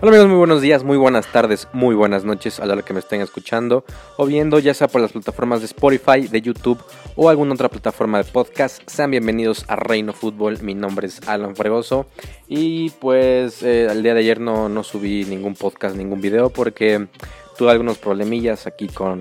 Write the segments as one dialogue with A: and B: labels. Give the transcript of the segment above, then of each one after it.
A: Hola amigos, muy buenos días, muy buenas tardes, muy buenas noches a la hora que me estén escuchando o viendo, ya sea por las plataformas de Spotify, de YouTube o alguna otra plataforma de podcast. Sean bienvenidos a Reino Fútbol, mi nombre es Alan Fregoso y pues eh, el día de ayer no, no subí ningún podcast, ningún video porque tuve algunos problemillas aquí con,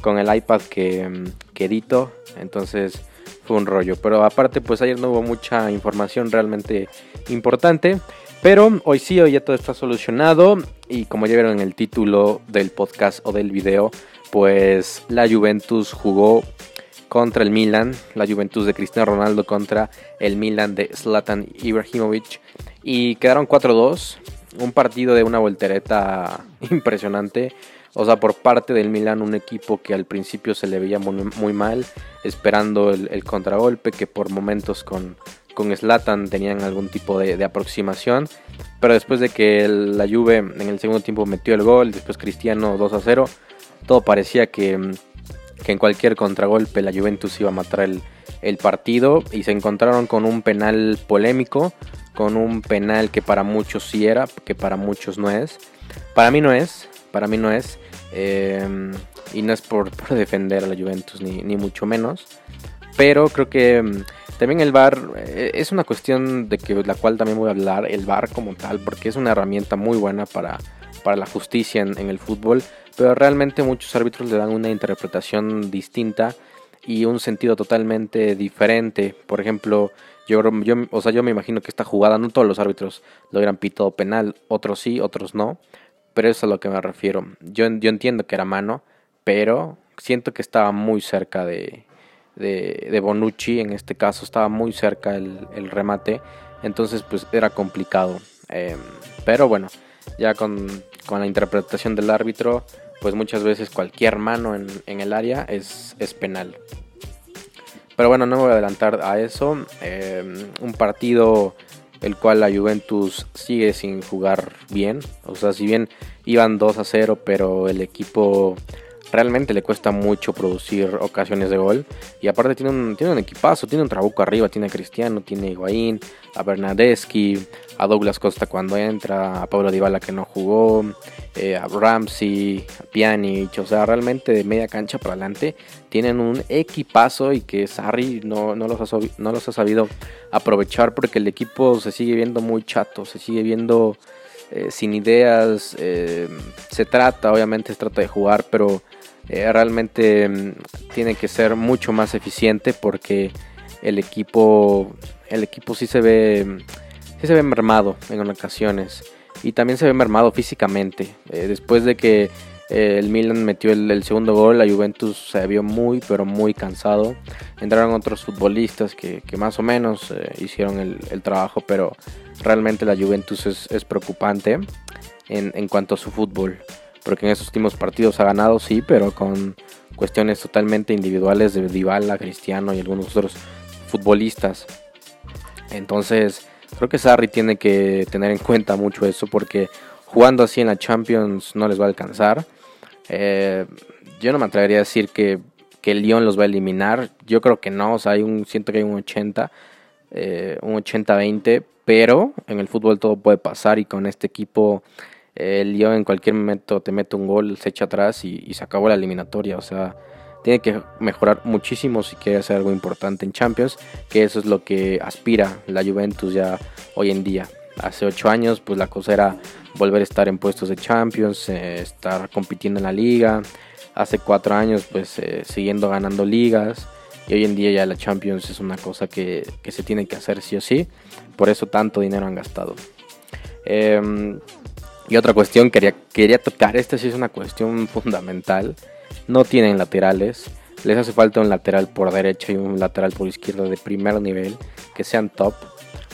A: con el iPad que, que edito, entonces fue un rollo. Pero aparte pues ayer no hubo mucha información realmente importante. Pero hoy sí, hoy ya todo está solucionado y como ya vieron en el título del podcast o del video, pues la Juventus jugó contra el Milan, la Juventus de Cristiano Ronaldo contra el Milan de Zlatan Ibrahimovic y quedaron 4-2, un partido de una voltereta impresionante. O sea, por parte del Milan, un equipo que al principio se le veía muy, mal, esperando el, el contragolpe, que por momentos con, con Slatan tenían algún tipo de, aproximación. Pero después de que la Juve en el segundo tiempo metió el gol, después Cristiano 2 a 0, todo parecía que, en cualquier contragolpe la Juventus iba a matar el, el partido. Y se encontraron con un penal polémico, con un penal que para muchos sí era, que para muchos no es. Para mí no es, para mí no es. Eh, y no es por, defender a la Juventus, ni, ni mucho menos. Pero creo que también el VAR eh, es una cuestión de que la cual también voy a hablar, el VAR como tal, porque es una herramienta muy buena para, para la justicia en, el fútbol, pero realmente muchos árbitros le dan una interpretación distinta y un sentido totalmente diferente. Por ejemplo, yo, yo, o sea, yo me imagino que esta jugada no todos los árbitros lo hubieran pitado penal, otros sí, otros no, pero eso es a lo que me refiero. Yo, yo entiendo que era mano, pero siento que estaba muy cerca de, de, Bonucci, en este caso estaba muy cerca el, remate, entonces pues era complicado. Em, pero bueno, ya con, la interpretación del árbitro, pues muchas veces cualquier mano en, el área es, es, penal. Pero bueno, no me voy a adelantar a eso. Em, un partido el cual la Juventus sigue sin jugar bien. O sea, si bien iban 2 a 0, pero el equipo realmente le cuesta mucho producir ocasiones de gol. Y aparte tiene un, tiene un equipazo, tiene un trabuco arriba, tiene a Cristiano, tiene a Higuaín, a Bernadeschi, a Douglas Costa cuando entra, a Pablo Dybala que no jugó, eh, a Ramsey, a Pjanic, o sea, realmente de media cancha para adelante tienen un equipazo y que Sarri no, no, los ha, no los ha sabido aprovechar porque el equipo se sigue viendo muy chato, se sigue viendo... Eh, sin ideas, eh, se trata, obviamente se trata de jugar, pero eh, realmente mm, tiene que ser mucho más eficiente porque el equipo el equipo sí se ve sí se ve mermado en ocasiones y también se ve mermado físicamente. Eh, después de que eh, el Milan metió el, segundo gol la Juventus se vio muy pero muy cansado. Entraron otros futbolistas que, más o menos hicieron el, trabajo pero realmente la Juventus es, preocupante en, en cuanto a su fútbol porque en esos últimos partidos ha ganado, sí, pero con cuestiones totalmente individuales de Dybala, Cristiano y algunos otros futbolistas. Entonces, creo que Sarri tiene que tener en cuenta mucho eso porque jugando así en la Champions no les va a alcanzar. Eh, yo no me atrevería a decir que, que Lyon los va a eliminar. Yo creo que no, o sea, hay un, siento que hay un 80, eh, un 80-20, pero en el fútbol todo puede pasar y con este equipo el Lyon en cualquier momento te mete un gol, se echa atrás y, se acabó la eliminatoria. O sea, tiene que mejorar muchísimo si quiere hacer algo importante en Champions, que eso es lo que aspira la Juventus ya hoy en día. Hace ocho años, pues la cosa era volver a estar en puestos de Champions, eh, estar compitiendo en la liga. Hace cuatro años, pues eh, siguiendo ganando ligas. Y hoy en día ya la Champions es una cosa que, que se tiene que hacer sí o sí. Por eso tanto dinero han gastado. Eh, y otra cuestión quería, quería tocar, esta sí es una cuestión fundamental. No tienen laterales. Les hace falta un lateral por derecha y un lateral por izquierda de primer nivel, que sean top.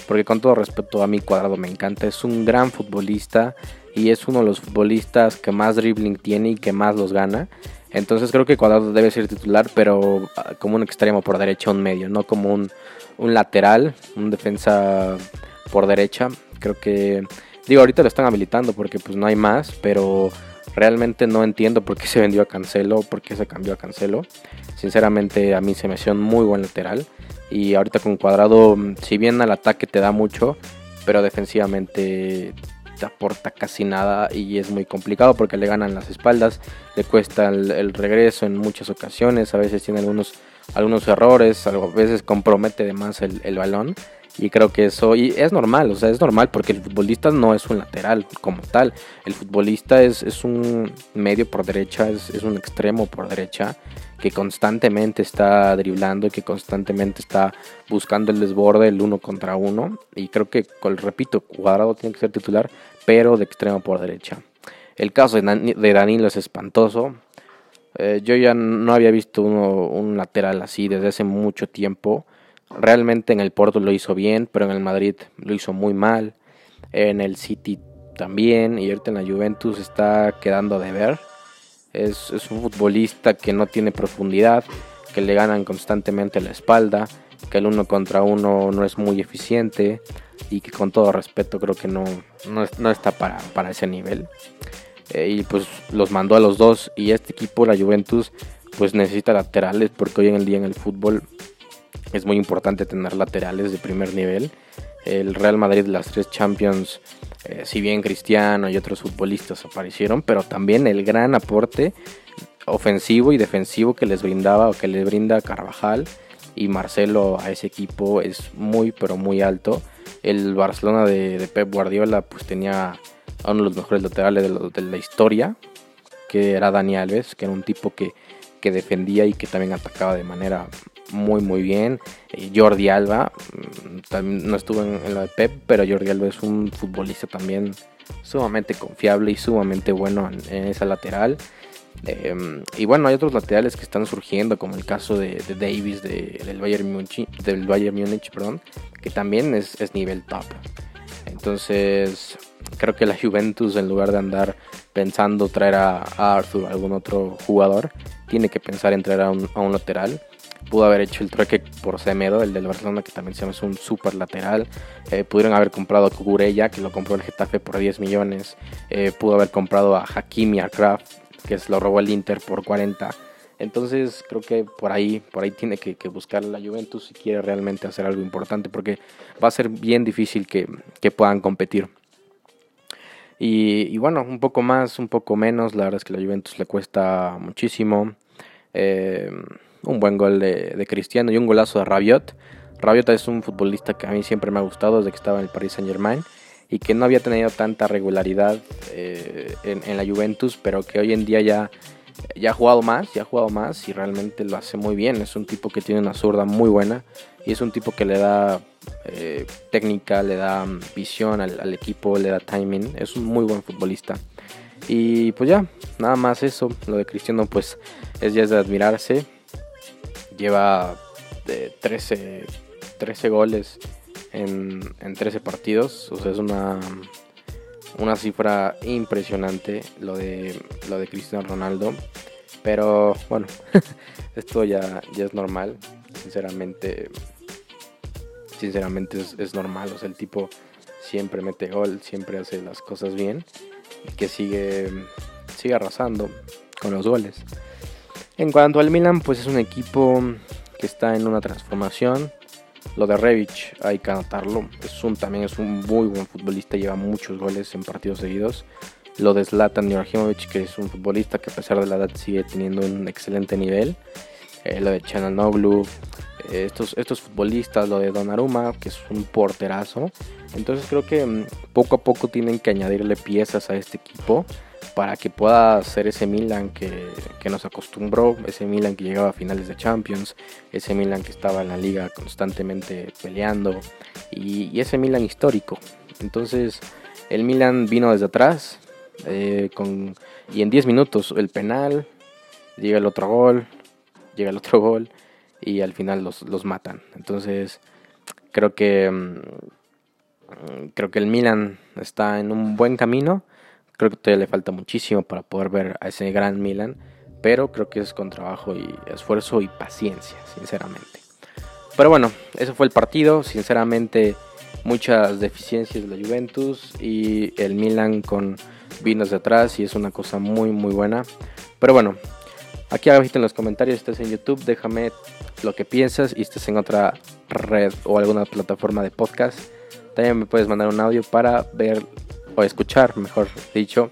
A: Porque con todo respeto a mi cuadrado me encanta. Es un gran futbolista y es uno de los futbolistas que más dribbling tiene y que más los gana. Entonces creo que Cuadrado debe ser titular, pero ah, como un extremo por derecha, un medio, no como un, un lateral, un defensa por derecha. Creo que Digo, ahorita lo están habilitando porque pues no hay más, pero realmente no entiendo por qué se vendió a Cancelo, por qué se cambió a Cancelo. Sinceramente a mí se me hacía un muy buen lateral y ahorita con Cuadrado, si bien al ataque te da mucho, pero defensivamente te aporta casi nada y es muy complicado porque le ganan las espaldas, le cuesta el, regreso en muchas ocasiones, a veces tiene algunos, algunos errores, a veces compromete de más el, el balón. Y creo que eso y es normal, o sea, es normal porque el futbolista no es un lateral como tal. El futbolista es, es un medio por derecha, es, es, un extremo por derecha que constantemente está driblando, que constantemente está buscando el desborde, el uno contra uno. Y creo que, repito, Cuadrado tiene que ser titular, pero de extremo por derecha. El caso de, Danilo es espantoso. Eh, yo ya no había visto un lateral así desde hace mucho tiempo. Realmente en el Porto lo hizo bien, pero en el Madrid lo hizo muy mal. En el City también. Y ahorita en la Juventus está quedando de ver. Es, un futbolista que no tiene profundidad, que le ganan constantemente la espalda, que el uno contra uno no es muy eficiente y que con todo respeto creo que no, no, está para, para, ese nivel. Eh, y pues los mandó a los dos y este equipo, la Juventus, pues necesita laterales porque hoy en el día en el fútbol es muy importante tener laterales de primer nivel. El Real Madrid, las tres Champions, eh, si bien Cristiano y otros futbolistas aparecieron, pero también el gran aporte ofensivo y defensivo que les brindaba o que les brinda Carvajal y Marcelo a ese equipo es muy pero muy alto. El Barcelona de, Pep Guardiola pues tenía uno de los mejores laterales de, de, la historia, que era Dani Alves, que era un tipo que, que defendía y que también atacaba de manera muy muy bien. Jordi Alba, mm, también no estuvo en, la de Pep, pero Jordi Alba es un futbolista también sumamente confiable y sumamente bueno en, esa lateral. Em, y bueno, hay otros laterales que están surgiendo, como el caso de, Davis del, Bayern Múnich, del Bayern Múnich, perdón, que también es, nivel top. Entonces, creo que la Juventus, en lugar de andar pensando traer a, Arthur algún otro jugador, tiene que pensar en traer a un lateral pudo haber hecho el trueque por Semedo, el del Barcelona, que también se llama es un super lateral. Eh, pudieron haber comprado a Cucurella, que lo compró el Getafe por 10 millones. Eh, pudo haber comprado a Hakimi Akraf, que se lo robó el Inter por 40. Entonces creo que por ahí, por ahí tiene que, buscar la Juventus si quiere realmente hacer algo importante, porque va a ser bien difícil que, puedan competir. Y, bueno, un poco más, un poco menos, la verdad es que la Juventus le cuesta muchísimo. Eh, un buen gol de, Cristiano y un golazo de Rabiot. Rabiot es un futbolista que a mí siempre me ha gustado desde que estaba en el Paris Saint Germain y que no había tenido tanta regularidad eh, en, la Juventus, pero que hoy en día ya, ya ha jugado más, ya ha jugado más y realmente lo hace muy bien. Es un tipo que tiene una zurda muy buena y es un tipo que le da eh, técnica, le da visión al, equipo, le da timing. Es un muy buen futbolista. Y pues ya, nada más eso. Lo de Cristiano pues es ya de admirarse lleva de 13, 13 goles en, en 13 partidos. O sea, es una, una cifra impresionante lo de, lo de Cristiano Ronaldo. Pero bueno, esto ya, ya es normal. Sinceramente, sinceramente es, normal. O sea, el tipo siempre mete gol, siempre hace las cosas bien. Y que sigue, sigue arrasando con los goles. En cuanto al Milan, pues es un equipo que está en una transformación. Lo de Revic hay que anotarlo. Es un, también es un muy buen futbolista, lleva muchos goles en partidos seguidos. Lo de Zlatan Ibrahimovic, que es un futbolista que a pesar de la edad sigue teniendo un excelente nivel. Eh, lo de Chananoglu, eh, estos, estos futbolistas, lo de Donnarumma, que es un porterazo. Entonces creo que mm, poco a poco tienen que añadirle piezas a este equipo para que pueda ser ese Milan que, nos acostumbró, ese Milan que llegaba a finales de Champions, ese Milan que estaba en la liga constantemente peleando y, ese Milan histórico. Entonces el Milan vino desde atrás eh, con, y en 10 minutos el penal, llega el otro gol, llega el otro gol y al final los, los matan. Entonces creo que, mm, creo que el Milan está en un buen camino Creo que todavía le falta muchísimo para poder ver a ese gran Milan, pero creo que es con trabajo y esfuerzo y paciencia, sinceramente. Pero bueno, eso fue el partido, sinceramente muchas deficiencias de la Juventus y el Milan con vinos de atrás y es una cosa muy muy buena. Pero bueno, aquí abajo en los comentarios, estás en YouTube, déjame lo que piensas y estás en otra red o alguna plataforma de podcast. También me puedes mandar un audio para ver o escuchar, mejor dicho,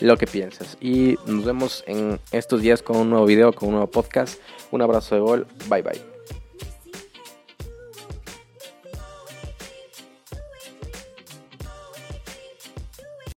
A: lo que piensas. Y nos vemos en estos días con un nuevo video, con un nuevo podcast. Un abrazo de gol. Bye bye.